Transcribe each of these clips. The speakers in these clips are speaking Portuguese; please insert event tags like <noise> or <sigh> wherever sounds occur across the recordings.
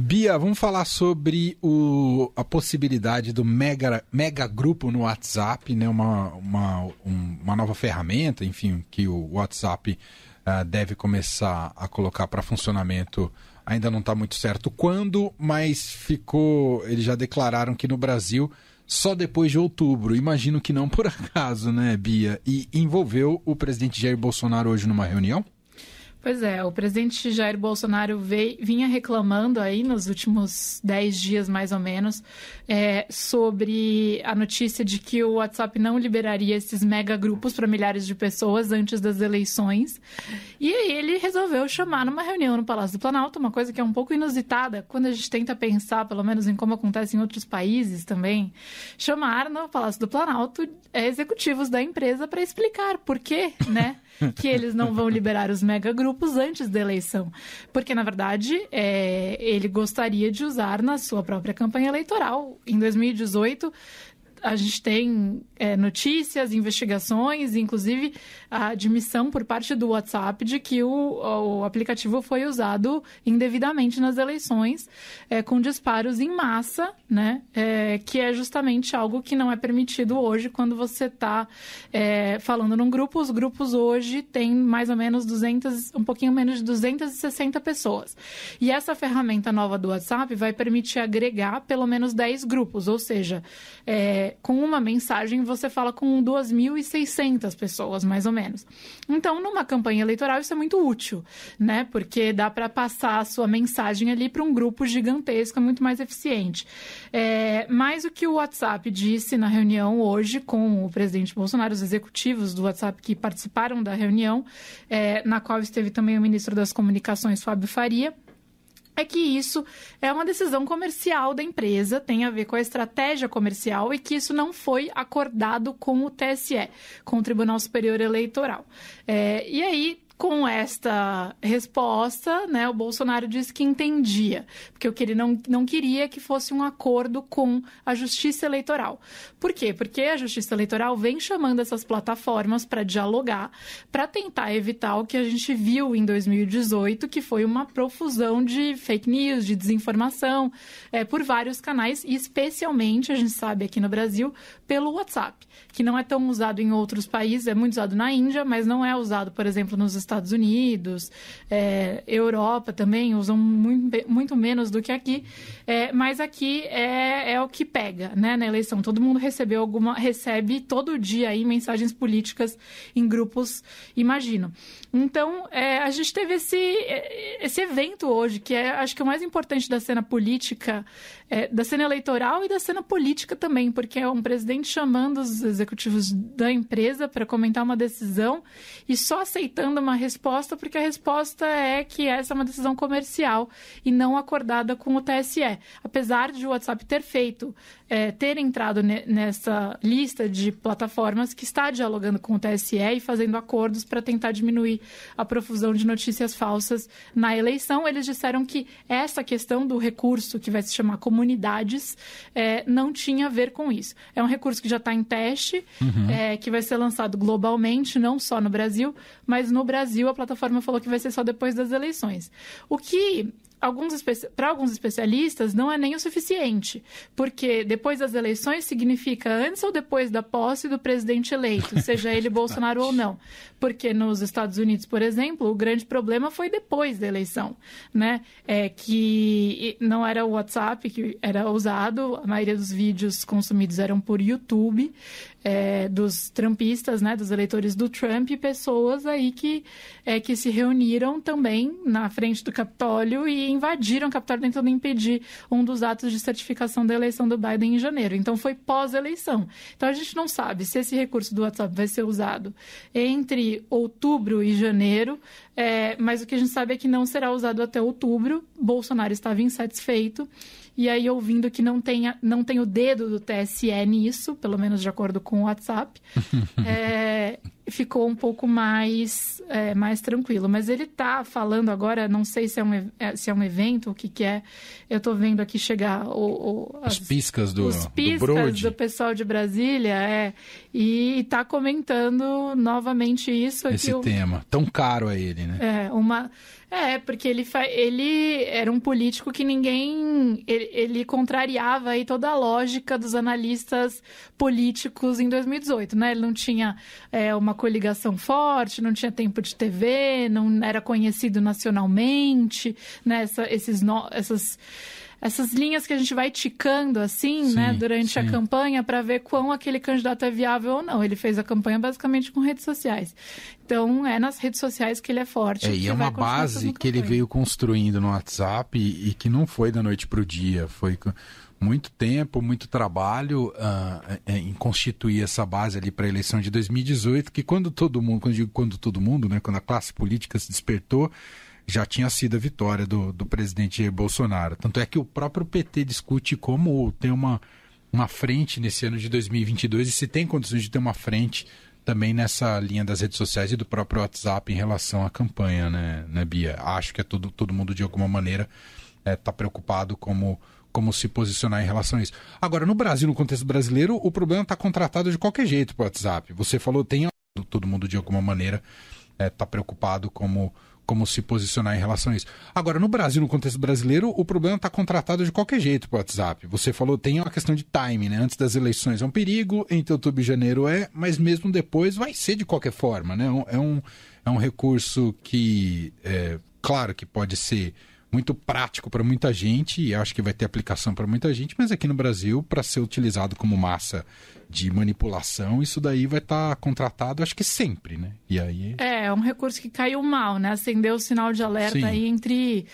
Bia, vamos falar sobre o, a possibilidade do mega, mega grupo no WhatsApp, né? uma, uma, um, uma nova ferramenta, enfim, que o WhatsApp uh, deve começar a colocar para funcionamento. Ainda não está muito certo quando, mas ficou. Eles já declararam que no Brasil só depois de outubro. Imagino que não por <laughs> acaso, né, Bia? E envolveu o presidente Jair Bolsonaro hoje numa reunião? Pois é, o presidente Jair Bolsonaro veio, vinha reclamando aí nos últimos dez dias, mais ou menos, é, sobre a notícia de que o WhatsApp não liberaria esses mega grupos para milhares de pessoas antes das eleições. E aí ele resolveu chamar numa reunião no Palácio do Planalto, uma coisa que é um pouco inusitada quando a gente tenta pensar, pelo menos, em como acontece em outros países também, chamar no Palácio do Planalto executivos da empresa para explicar por quê, né? <laughs> <laughs> que eles não vão liberar os megagrupos antes da eleição. Porque, na verdade, é, ele gostaria de usar na sua própria campanha eleitoral. Em 2018, a gente tem é, notícias, investigações, inclusive a admissão por parte do WhatsApp de que o, o aplicativo foi usado indevidamente nas eleições, é, com disparos em massa, né? É, que é justamente algo que não é permitido hoje quando você está é, falando num grupo. Os grupos hoje têm mais ou menos 200, um pouquinho menos de 260 pessoas. E essa ferramenta nova do WhatsApp vai permitir agregar pelo menos 10 grupos, ou seja, é, com uma mensagem você fala com 2.600 pessoas, mais ou menos. Então, numa campanha eleitoral, isso é muito útil, né? Porque dá para passar a sua mensagem ali para um grupo gigantesco, é muito mais eficiente. É, mas o que o WhatsApp disse na reunião hoje com o presidente Bolsonaro, os executivos do WhatsApp que participaram da reunião, é, na qual esteve também o ministro das Comunicações, Fábio Faria, é que isso é uma decisão comercial da empresa, tem a ver com a estratégia comercial e que isso não foi acordado com o TSE, com o Tribunal Superior Eleitoral. É, e aí com esta resposta, né, o Bolsonaro disse que entendia, porque o que ele não, não queria que fosse um acordo com a Justiça Eleitoral. Por quê? Porque a Justiça Eleitoral vem chamando essas plataformas para dialogar, para tentar evitar o que a gente viu em 2018, que foi uma profusão de fake news, de desinformação, é, por vários canais, e especialmente, a gente sabe aqui no Brasil, pelo WhatsApp, que não é tão usado em outros países, é muito usado na Índia, mas não é usado, por exemplo, nos Estados Estados Unidos, é, Europa também usam muito, muito menos do que aqui, é, mas aqui é, é o que pega, né, na eleição. Todo mundo recebeu alguma, recebe todo dia aí mensagens políticas em grupos, imagino. Então, é, a gente teve esse, esse evento hoje, que é, acho que o mais importante da cena política, é, da cena eleitoral e da cena política também, porque é um presidente chamando os executivos da empresa para comentar uma decisão e só aceitando uma resposta, porque a resposta é que essa é uma decisão comercial e não acordada com o TSE. Apesar de o WhatsApp ter feito, é, ter entrado nessa lista de plataformas que está dialogando com o TSE e fazendo acordos para tentar diminuir a profusão de notícias falsas na eleição, eles disseram que essa questão do recurso, que vai se chamar comunidades, é, não tinha a ver com isso. É um recurso que já está em teste, uhum. é, que vai ser lançado globalmente, não só no Brasil, mas no Brasil Brasil, a plataforma falou que vai ser só depois das eleições. O que alguns para alguns especialistas não é nem o suficiente, porque depois das eleições significa antes ou depois da posse do presidente eleito, <laughs> seja ele Bolsonaro ou não. Porque nos Estados Unidos, por exemplo, o grande problema foi depois da eleição, né? É que não era o WhatsApp que era usado, a maioria dos vídeos consumidos eram por YouTube, é, dos trumpistas, né, dos eleitores do Trump, pessoas aí que, é, que se reuniram também na frente do Capitólio e invadiram o Capitólio tentando impedir um dos atos de certificação da eleição do Biden em janeiro. Então foi pós-eleição. Então a gente não sabe se esse recurso do WhatsApp vai ser usado entre outubro e janeiro, é, mas o que a gente sabe é que não será usado até outubro. Bolsonaro estava insatisfeito e aí ouvindo que não, tenha, não tem o dedo do TSE nisso, pelo menos de acordo com o WhatsApp, <laughs> é, ficou um pouco mais, é, mais tranquilo. Mas ele está falando agora, não sei se é um, é, se é um evento, o que, que é. Eu estou vendo aqui chegar o, o as, os piscas do Os piscas do, do pessoal de Brasília, é, e está comentando novamente isso. Esse tema, tão caro a ele, né? É, uma É, porque ele, fa... ele era um político que ninguém. Ele, ele, contrariava aí toda a lógica dos analistas políticos em 2018, né? Ele não tinha é, uma coligação forte, não tinha tempo de TV, não era conhecido nacionalmente, né? Essa, esses, no... essas essas linhas que a gente vai ticando assim, sim, né, durante sim. a campanha para ver quão aquele candidato é viável ou não. Ele fez a campanha basicamente com redes sociais. Então, é nas redes sociais que ele é forte. É, e é uma base que ele veio construindo no WhatsApp e, e que não foi da noite para o dia. Foi muito tempo, muito trabalho uh, em constituir essa base ali para a eleição de 2018, que quando todo mundo, quando digo quando todo mundo, né, quando a classe política se despertou, já tinha sido a vitória do, do presidente Bolsonaro. Tanto é que o próprio PT discute como tem uma, uma frente nesse ano de 2022 e se tem condições de ter uma frente também nessa linha das redes sociais e do próprio WhatsApp em relação à campanha, né, né Bia? Acho que é todo, todo mundo, de alguma maneira, está é, tá preocupado como, como se posicionar em relação a isso. Agora, no Brasil, no contexto brasileiro, o problema está contratado de qualquer jeito para o WhatsApp. Você falou, tem todo mundo, de alguma maneira, está é, tá preocupado como como se posicionar em relação a isso. Agora, no Brasil, no contexto brasileiro, o problema está contratado de qualquer jeito para o WhatsApp. Você falou, tem uma questão de time, né? Antes das eleições é um perigo, entre outubro e janeiro é, mas mesmo depois vai ser de qualquer forma, né? É um, é um recurso que, é, claro que pode ser muito prático para muita gente e acho que vai ter aplicação para muita gente, mas aqui no Brasil, para ser utilizado como massa de manipulação, isso daí vai estar tá contratado, acho que sempre, né? E aí... É, é um recurso que caiu mal, né? Acendeu o sinal de alerta Sim. aí entre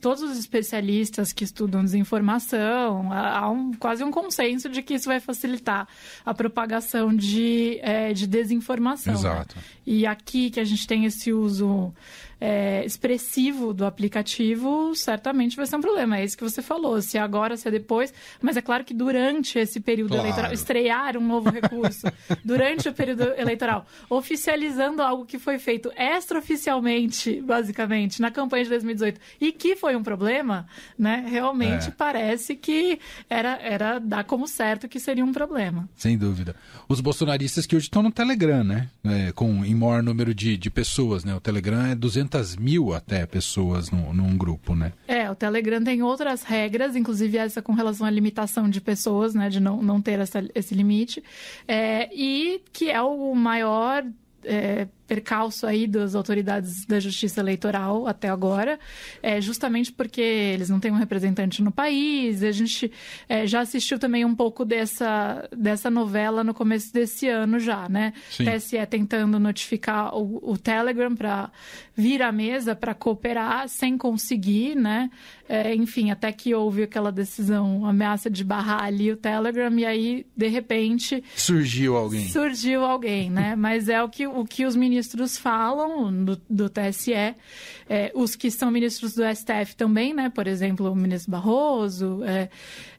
todos os especialistas que estudam desinformação. Há um, quase um consenso de que isso vai facilitar a propagação de, é, de desinformação. Né? Exato. Né? E aqui que a gente tem esse uso é, expressivo do aplicativo, certamente vai ser um problema. É isso que você falou, se é agora, se é depois. Mas é claro que durante esse período claro. eleitoral, estrear um novo recurso, <laughs> durante o período eleitoral, oficializando algo que foi feito extraoficialmente, basicamente, na campanha de 2018, e que foi um problema, né? Realmente é. parece que era, era dar como certo que seria um problema. Sem dúvida. Os bolsonaristas que hoje estão no Telegram, né? É, com em maior número de, de pessoas, né? O Telegram é 200 200 mil até pessoas no, num grupo, né? É, o Telegram tem outras regras, inclusive essa com relação à limitação de pessoas, né? De não, não ter essa, esse limite. É, e que é o maior é, percalço aí das autoridades da justiça eleitoral até agora, é justamente porque eles não têm um representante no país. A gente é, já assistiu também um pouco dessa, dessa novela no começo desse ano já, né? Sim. TSE tentando notificar o, o Telegram para vir à mesa para cooperar sem conseguir, né? É, enfim, até que houve aquela decisão, ameaça de barrar ali o Telegram e aí, de repente... Surgiu alguém. Surgiu alguém, né? <laughs> Mas é o que, o que os ministros ministros falam do, do TSE, é, os que são ministros do STF também, né? Por exemplo, o ministro Barroso, é,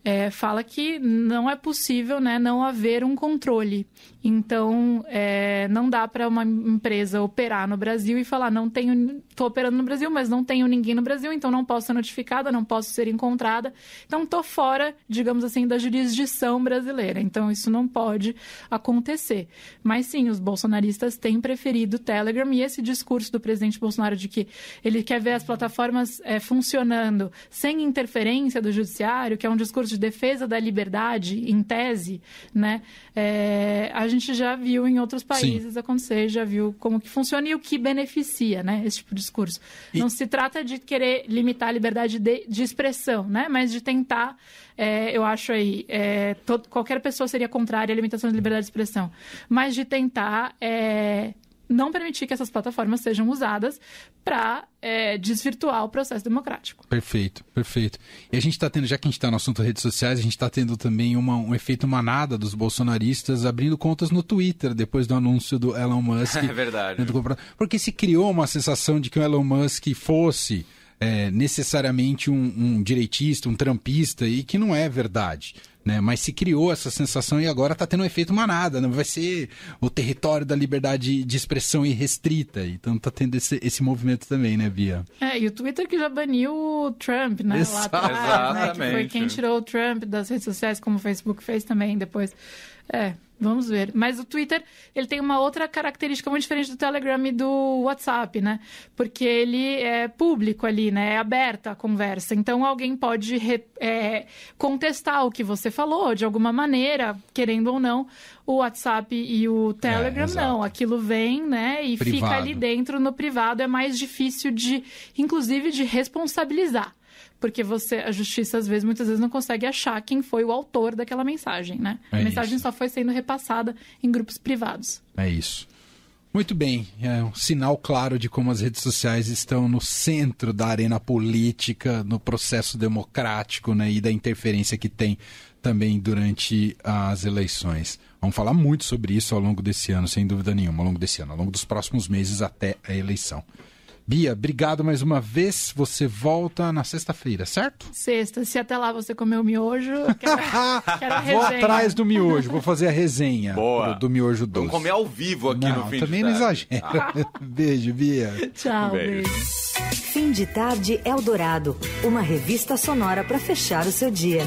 é, fala que não é possível né, não haver um controle. Então, é, não dá para uma empresa operar no Brasil e falar, não tenho, estou operando no Brasil, mas não tenho ninguém no Brasil, então não posso ser notificada, não posso ser encontrada. Então, estou fora, digamos assim, da jurisdição brasileira. Então, isso não pode acontecer. Mas sim, os bolsonaristas têm preferido o Telegram e esse discurso do presidente Bolsonaro de que ele quer ver as plataformas é, funcionando sem interferência do judiciário, que é um discurso de defesa da liberdade, em tese, né, é, a gente já viu em outros países Sim. acontecer, já viu como que funciona e o que beneficia, né, esse tipo de discurso. E... Não se trata de querer limitar a liberdade de, de expressão, né, mas de tentar, é, eu acho aí, é, todo, qualquer pessoa seria contrária à limitação da liberdade de expressão, mas de tentar é, não permitir que essas plataformas sejam usadas para é, desvirtuar o processo democrático. Perfeito, perfeito. E a gente está tendo, já que a gente está no assunto redes sociais, a gente está tendo também uma, um efeito manada dos bolsonaristas abrindo contas no Twitter depois do anúncio do Elon Musk. <laughs> É verdade. Porque se criou uma sensação de que o Elon Musk fosse é, necessariamente um, um direitista, um trampista, e que não é verdade. Né? Mas se criou essa sensação e agora está tendo um efeito manada, não né? vai ser o território da liberdade de expressão irrestrita. Então está tendo esse, esse movimento também, né, Bia? É, e o Twitter que já baniu o Trump, né? Lá atrás, né? Que foi quem tirou o Trump das redes sociais, como o Facebook fez também depois É, Vamos ver. Mas o Twitter, ele tem uma outra característica muito diferente do Telegram e do WhatsApp, né? Porque ele é público ali, né? É aberta a conversa. Então, alguém pode re, é, contestar o que você falou de alguma maneira, querendo ou não. O WhatsApp e o Telegram, é, não. Aquilo vem, né? E Privado. fica ali dentro no privado. É mais difícil de, inclusive, de responsabilizar porque você a justiça às vezes muitas vezes não consegue achar quem foi o autor daquela mensagem, né? É a mensagem isso. só foi sendo repassada em grupos privados. É isso. Muito bem, é um sinal claro de como as redes sociais estão no centro da arena política, no processo democrático né, e da interferência que tem também durante as eleições. Vamos falar muito sobre isso ao longo desse ano, sem dúvida nenhuma, ao longo desse ano, ao longo dos próximos meses até a eleição. Bia, obrigado mais uma vez. Você volta na sexta-feira, certo? Sexta. Se até lá você comeu miojo, quero, <laughs> quero a Vou atrás do miojo, vou fazer a resenha Boa. Do, do miojo doce. Vamos comer ao vivo aqui não, no fim também de não exagera. <laughs> Beijo, Bia. Tchau, beijo. beijo. Fim de tarde Eldorado, uma revista sonora para fechar o seu dia.